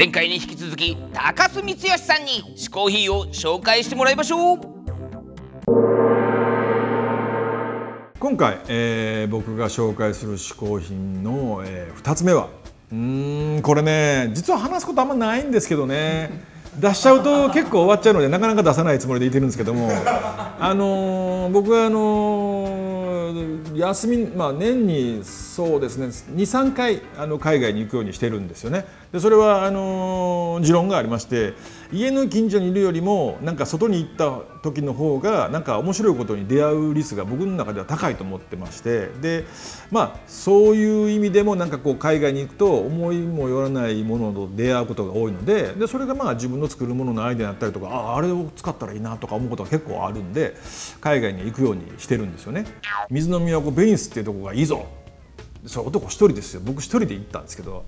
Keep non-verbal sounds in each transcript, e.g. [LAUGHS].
前回に引き続き高須光義さんに嗜好品を紹介してもらいましょう。今回、えー僕が紹介する嗜好品の、え2つ目はうんこれね実は話すことあんまないんですけどね。出しちゃうと結構終わっちゃうのでなかなか出さないつもりでいてるんですけども。あのー僕はあのー休み、まあ、年にそうですね23回あの海外に行くようにしてるんですよね。でそれはあの持論がありまして家の近所にいるよりもなんか外に行った時の方がなんか面白いことに出会う率が僕の中では高いと思ってましてでまあそういう意味でもなんかこう海外に行くと思いもよらないものと出会うことが多いのででそれがまあ自分の作るもののアイデアだったりとかああれを使ったらいいなとか思うことが結構あるんで海外に行くようにしてるんですよね。水の都ベニスっていうとこがいいぞそれ男一人ですよ僕一人で行ったんですけど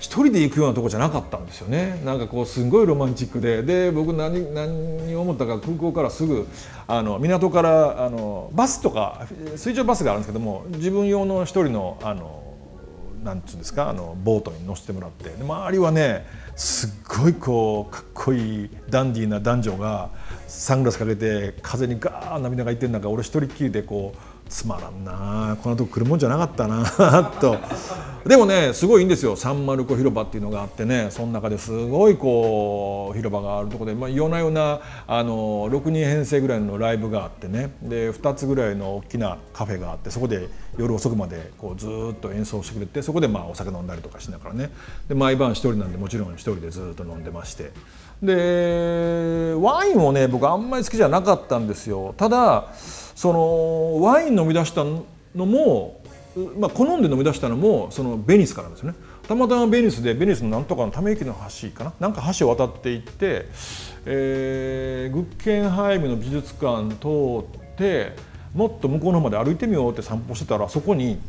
一人で行くようなとこじゃなかったんですよね。なんかこうすごいロマンチックで。で僕何何思ったか空港からすぐあの港からあのバスとか水上バスがあるんですけども自分用の一人のあのなんつうんですかあのボートに乗せてもらって。周りはねすっごいこうかっこいいダンディーな男女がサングラスかけて風にガーッ涙がいってる中俺一人っきりでこうつまらんなこんなとこ来るもんじゃなかったなと。でもねすごいいいんですよ。サンマルコ広場っていうのがあってね。その中ですごいこう広場があるとこで、まあ、夜な夜なあの6人編成ぐらいのライブがあってね。で2つぐらいの大きなカフェがあってそこで夜遅くまでこうずっと演奏してくれてそこでまあお酒飲んだりとかしながらね。で毎晩一人なんでもちろん一人でずっと飲んでまして。でワインをね僕あんまり好きじゃなかったんですよ。ただそのワイン飲み出したのも、まあ、好んで飲み出したのもそのベニスからですよね。たまたまベニスでベニスのなんとかのため息の橋かな？なんか橋を渡っていって、えーグッケンハイムの美術館通ってもっと向こうの方まで歩いてみようって散歩してたらそこに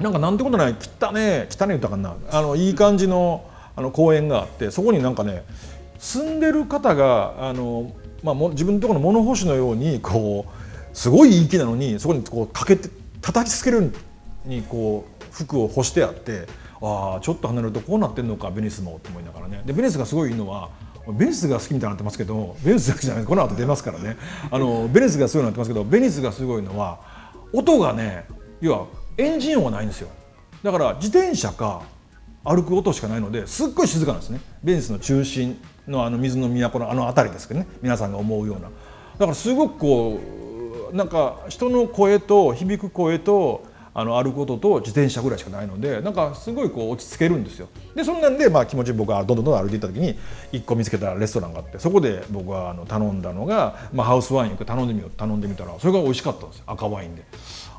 なんかなんてことない汚ね汚ね言ったかなあのいい感じのあの公園があってそこになんかね住んでる方があの、まあ、も自分のところの物干しのようにこうすごいいい木なのにそこにこうかけて叩きつけるにこう服を干してあってああちょっと離れるとこうなってんのかベニスもと思いながらね。でベニスがすごいいいのはベニスが好きみたいになってますけどベニスだけじゃないこの後出ますからね。あのベニスがすごいなってますけどベニスがすごいのは音がね要はエンジン音がないんですよ。だから自転車か歩く音しかないのですっごい静かなんですね。ベニスの中心のあの水の都のあの辺りですけどね。皆さんが思うような。だからすごくこうなんか人の声と響く声とあの歩く音とと自転車ぐらいしかないのでなんかすごいこう落ち着けるんですよ。でそんなんでまあ気持ち僕はどんどんどんどん歩いていった時に一個見つけたレストランがあってそこで僕はあの頼んだのが、まあ、ハウスワインよく頼んでみよう頼んでみたらそれが美味しかったんですよ赤ワインで。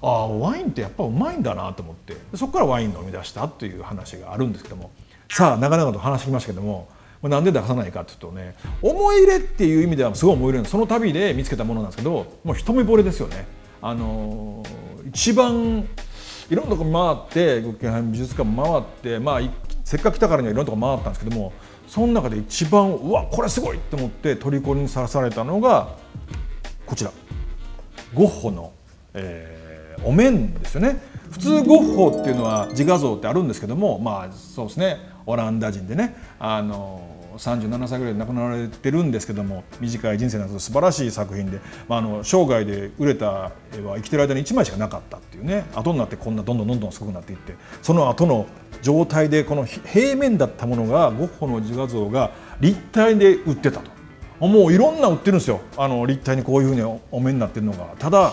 ああワインってやっぱうまいんだなと思って。そこからワイン飲み出したっていう話があるんですけども。さあ長々と話してきましたけどもなんで出さないかっていうとね思い入れっていう意味ではすごい思い入れなんですその旅で見つけたものなんですけどもう一目惚れですよね。あの一番いろんなとこ回ってグッケンハイム美術館回って、まあ、せっかく来たからにはいろんなとこ回ったんですけどもその中で一番うわこれすごいと思って虜にさらされたのがこちら。ゴッホの、えーお面ですよね。普通ゴッホっていうのは自画像ってあるんですけどもまあそうですね。オランダ人でねあの37歳ぐらいで亡くなられてるんですけども短い人生なんですけど素晴らしい作品で、まあ、あの生涯で売れた絵は生きてる間に1枚しかなかったっていうね後になってこんなどんどんどんどんすごくなっていってその後の状態でこの平面だったものがゴッホの自画像が立体で売ってたと。もういろんな売ってるんですよあの立体にこういうふうにお面になってるのがただ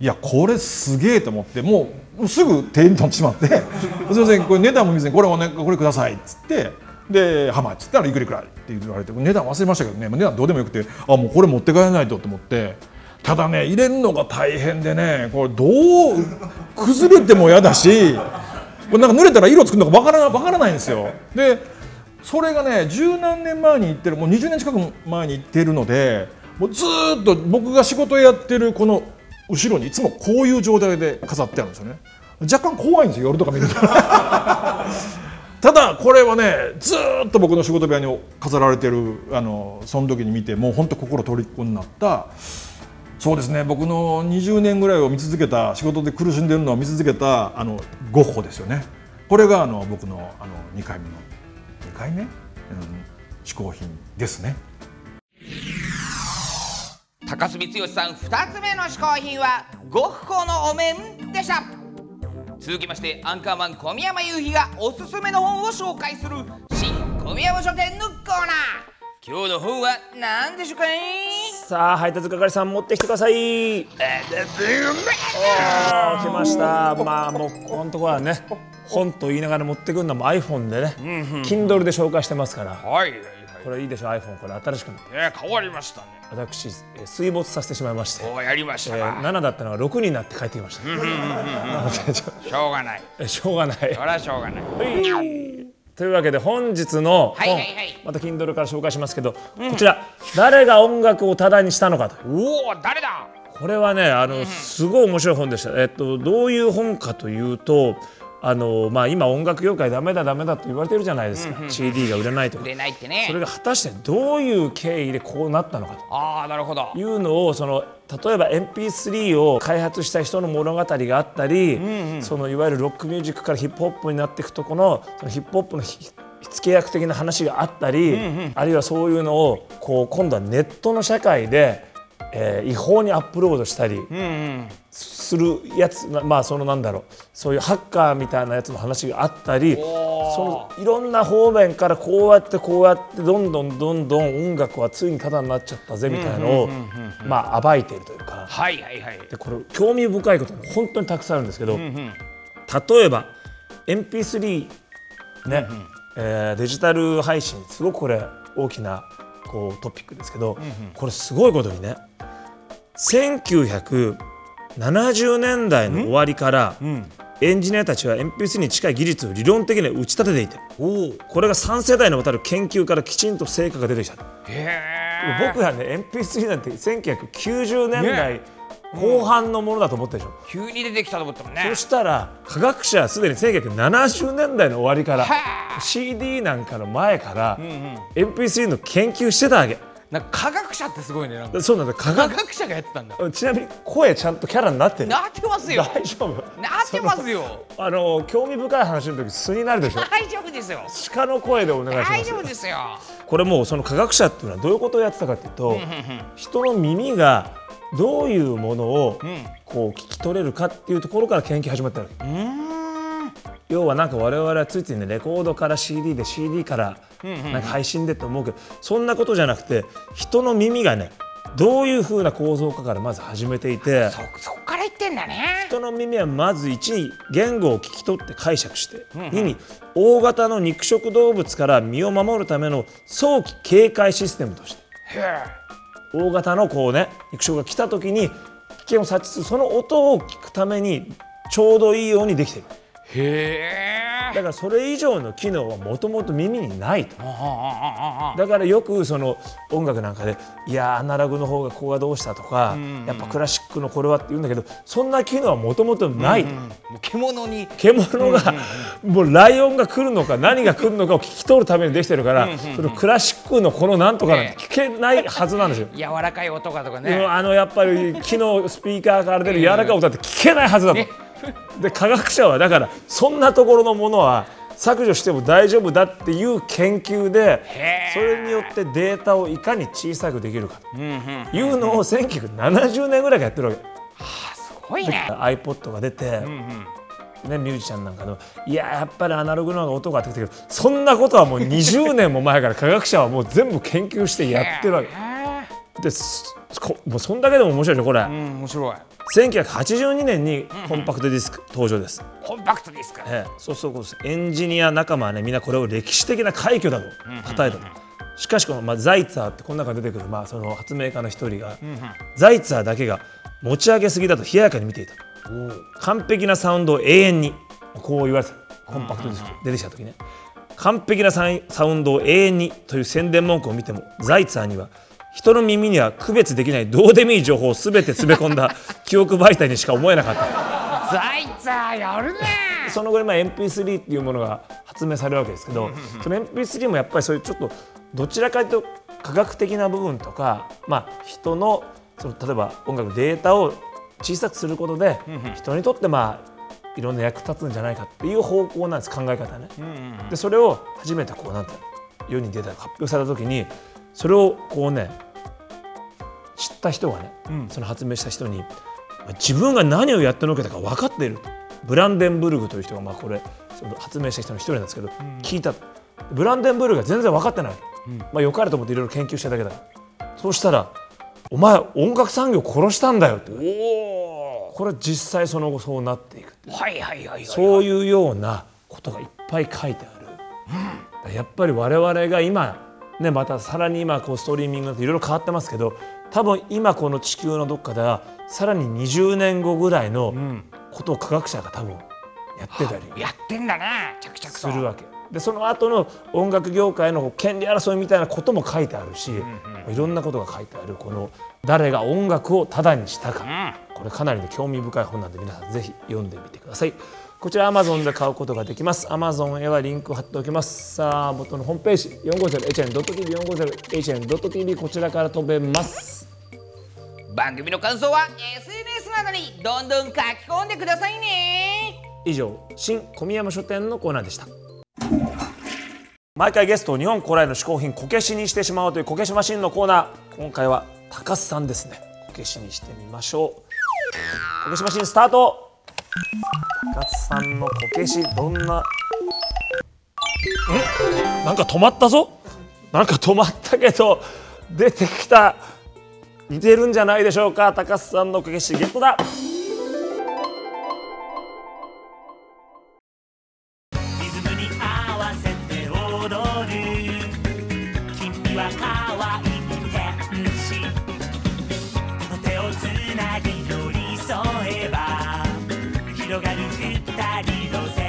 いやこれすげえと思ってもうすぐ手に取ってしまって「[LAUGHS] すいませんこれ値段も見ずにこれお、ね、これください」っつってで「ハマっつったらいくらいくらい」って言われて値段忘れましたけどね値段どうでもよくてあもうこれ持って帰らないとと思ってただね入れるのが大変でねこれどう崩れても嫌だし [LAUGHS] これなんか濡れたら色つくのかわからわからないんですよ。でそれがね十何年前に行ってるもう20年近く前に行ってるのでもうずっと僕が仕事やってるこの後ろにいつもこういう状態で飾ってあるんですよね。若干怖いんですよ夜とか見ると。[LAUGHS] ただこれはねずーっと僕の仕事部屋に飾られてるあのその時に見てもう本当心虜になった。そうですね僕の20年ぐらいを見続けた仕事で苦しんでるのを見続けたあのゴッホですよね。これがあの僕のあの2回目の2高いね、うん、嗜好品ですね。高須光義さん2つ目の嗜好品はゴッホのお面でした。続きましてアンカーマン小宮山雄飛がおすすめの本を紹介する新小宮山書店のコーナー。今日の本は何でしょうかねさあ配達係さん持ってきてください。おー来ました。まあもうここのところはね本と言いながら持ってくるのも iPhone でね、Kindle で紹介してますから。はいはいこれいいでしょ iPhone これ新しくなってはい変わりましたね。私えー水没させてしまいまして、おーやりましえーたか、7だったのが6になって帰ってきました、しょうがない。えしょうがない。そりゃしょうがない。というわけで本日の本、はいはいはい。また Kindle から紹介しますけど、こちら。誰が音楽をタダにしたのかとおお誰だ。これはねあの、すごい面白い本でした、えっと、どういう本かというとあの、まあ、今音楽業界ダメだダメだと言われてるじゃないですか、CD が売れないと。か売れないってね。それが果たしてどういう経緯でこうなったのかああなるほど。というのをその例えば MP3 を開発した人の物語があったり、そのいわゆるロックミュージックからヒップホップになっていくとこのそのヒップホップの付け役的な話があったり、あるいはそういうのをこう今度はネットの社会で、えー違法にアップロードしたりするやつ、ままあそのなんだろうそういうハッカーみたいなやつの話があったりそのいろんな方面からこうやってこうやってどんどんどんどん音楽はついにタダになっちゃったぜみたいのをまあ暴いているというか。はいはいはい。でこれ興味深いことが本当にたくさんあるんですけど、例えば MP3 ね、えーデジタル配信すごくこれ大きなこうトピックですけど、これすごいことにね1970年代の終わりから、エンジニアたちは MP3 に近い技術を理論的に打ち立てていてこれが3世代にわたる研究からきちんと成果が出てきた。へ僕らね MP3 なんて1990年代後半のものだと思ったでしょ、急に出てきたと思ったもんね。そしたら科学者はすでに1970年代の終わりからは CD なんかの前から MP3 の研究してたわけなんか科学者ってすごいねなんか。そうなんだ。科学。科学者がやってたんだ。ちなみに声ちゃんとキャラになってるなってますよ。大丈夫？なってますよ。[LAUGHS] あの興味深い話の時素になるでしょ大丈夫ですよ。鹿の声でお願いしま大す丈夫ですよ。これもうその科学者っていうのはどういうことをやってたかっていうと人の耳がどういうものをこう聞き取れるかっていうところから研究始まったわけ要はなんか我々はついついねレコードから CD で CD からなんか配信でと思うけどそんなことじゃなくて人の耳がねどういうふうな構造かからまず始めていてそそこから言ってんだね。人の耳はまず1に言語を聞き取って解釈して2に大型の肉食動物から身を守るための早期警戒システムとしてへ大型のこうね肉食が来た時に危険を察知する。その音を聞くためにちょうどいいようにできている。えへえ。だからそれ以上の機能はもともと耳にないと。だからよくその音楽なんかでいやアナログの方がここがどうしたとかやっぱクラシックのこれはって言うんだけどそんな機能はもともとないと。獣に。獣がもうライオンが来るのか何が来るのかを聞き取るためにできてるからそのクラシックのこのなんとかなんて聞けないはずなんですよ。[LAUGHS] 柔らかい音がとかうんねあのやっぱり木のスピーカーから出る柔らかい音だって聞けないはずだと。[LAUGHS] で科学者はだからそんなところのものは削除しても大丈夫だっていう研究でそれによってデータをいかに小さくできるかと。いうのを1970年ぐらいからやってるわけ。すごいね。iPod が出て、ね、ミュージシャンなんかのいややっぱりアナログの方が音がってきたけどそんなことはもう20年も前から科学者はもう全部研究してやってるわけ。へでもうそんだけでも面白いでしょこれ、ーうん面白い1982年にコンパクトディスク登場です、コンパクトですかええ。そうそうそう。ですエンジニア仲間はねみんなこれを歴史的な快挙だと称えたと、しかしこの、まあ、ザイツァーってこの中に出てくる、まあ、その発明家の一人が、ザイツァーだけが持ち上げすぎだと冷ややかに見ていた完璧なサウンドを永遠にこう言われてた。コンパクトディスク。出てきた時ね。完璧なサイサウンドを永遠にという宣伝文句を見てもザイツァーには人の耳には区別できないどうでもいい情報を全て詰め込んだ [LAUGHS] 記憶媒体にしか思えなかった。ザイツァーやるね。そのぐらいまあ MP3 っていうものが発明されるわけですけど、その MP3 もやっぱりそういうちょっとどちらかというと科学的な部分とか、まあ、人のその例えば音楽のデータを小さくすることで、人にとってまあいろんな役立つんじゃないかっていう方向なんです考え方ね。でそれを初めてこうなんて世に出た発表された時にそれをこうね知った人がね、その発明した人に自分が何をやってのけたか分かっていると。ブランデンブルグという人がまあこれその発明した人の一人なんですけど、聞いた。とブランデンブルグが全然分かってない、まあ、よかれと思っていろいろ研究しただけだ。そうしたら「お前音楽産業殺したんだよ」ってこれ実際その後そうなっていくはいはいはいはいそういうようなことがいっぱい書いてある、やっぱり我々が今ねまたさらに今こうストリーミングといろいろ変わってますけど多分今この地球のどっかではさらに20年後ぐらいのことを科学者が多分やってたりやってんだな着々と。するわけ。でその後の音楽業界の権利争いみたいなことも書いてあるし、いろんなことが書いてある。この誰が音楽をタダにしたか、これかなりね興味深い本なんで皆さんぜひ読んでみてください。こちら Amazon で買うことができます。Amazon へはリンクを貼っておきます。さあ元のホームページ。450hn.tv 450hn.tv こちらから飛べます番組の感想は SNS などにどんどん書き込んでくださいね。以上新小宮山書店のコーナーでした。毎回ゲストを日本古来の嗜好品こけしにしてしまおうというこけしマシンのコーナー。今回は高須さんですね。こけしにしてみましょう。こけしマシンスタート。高須さんのこけしどんな？んなんか止まったぞ？なんか止まったけど出てきた。似てるんじゃないでしょうか。高須さんのおかげしゲットだ。広がる二人のせ界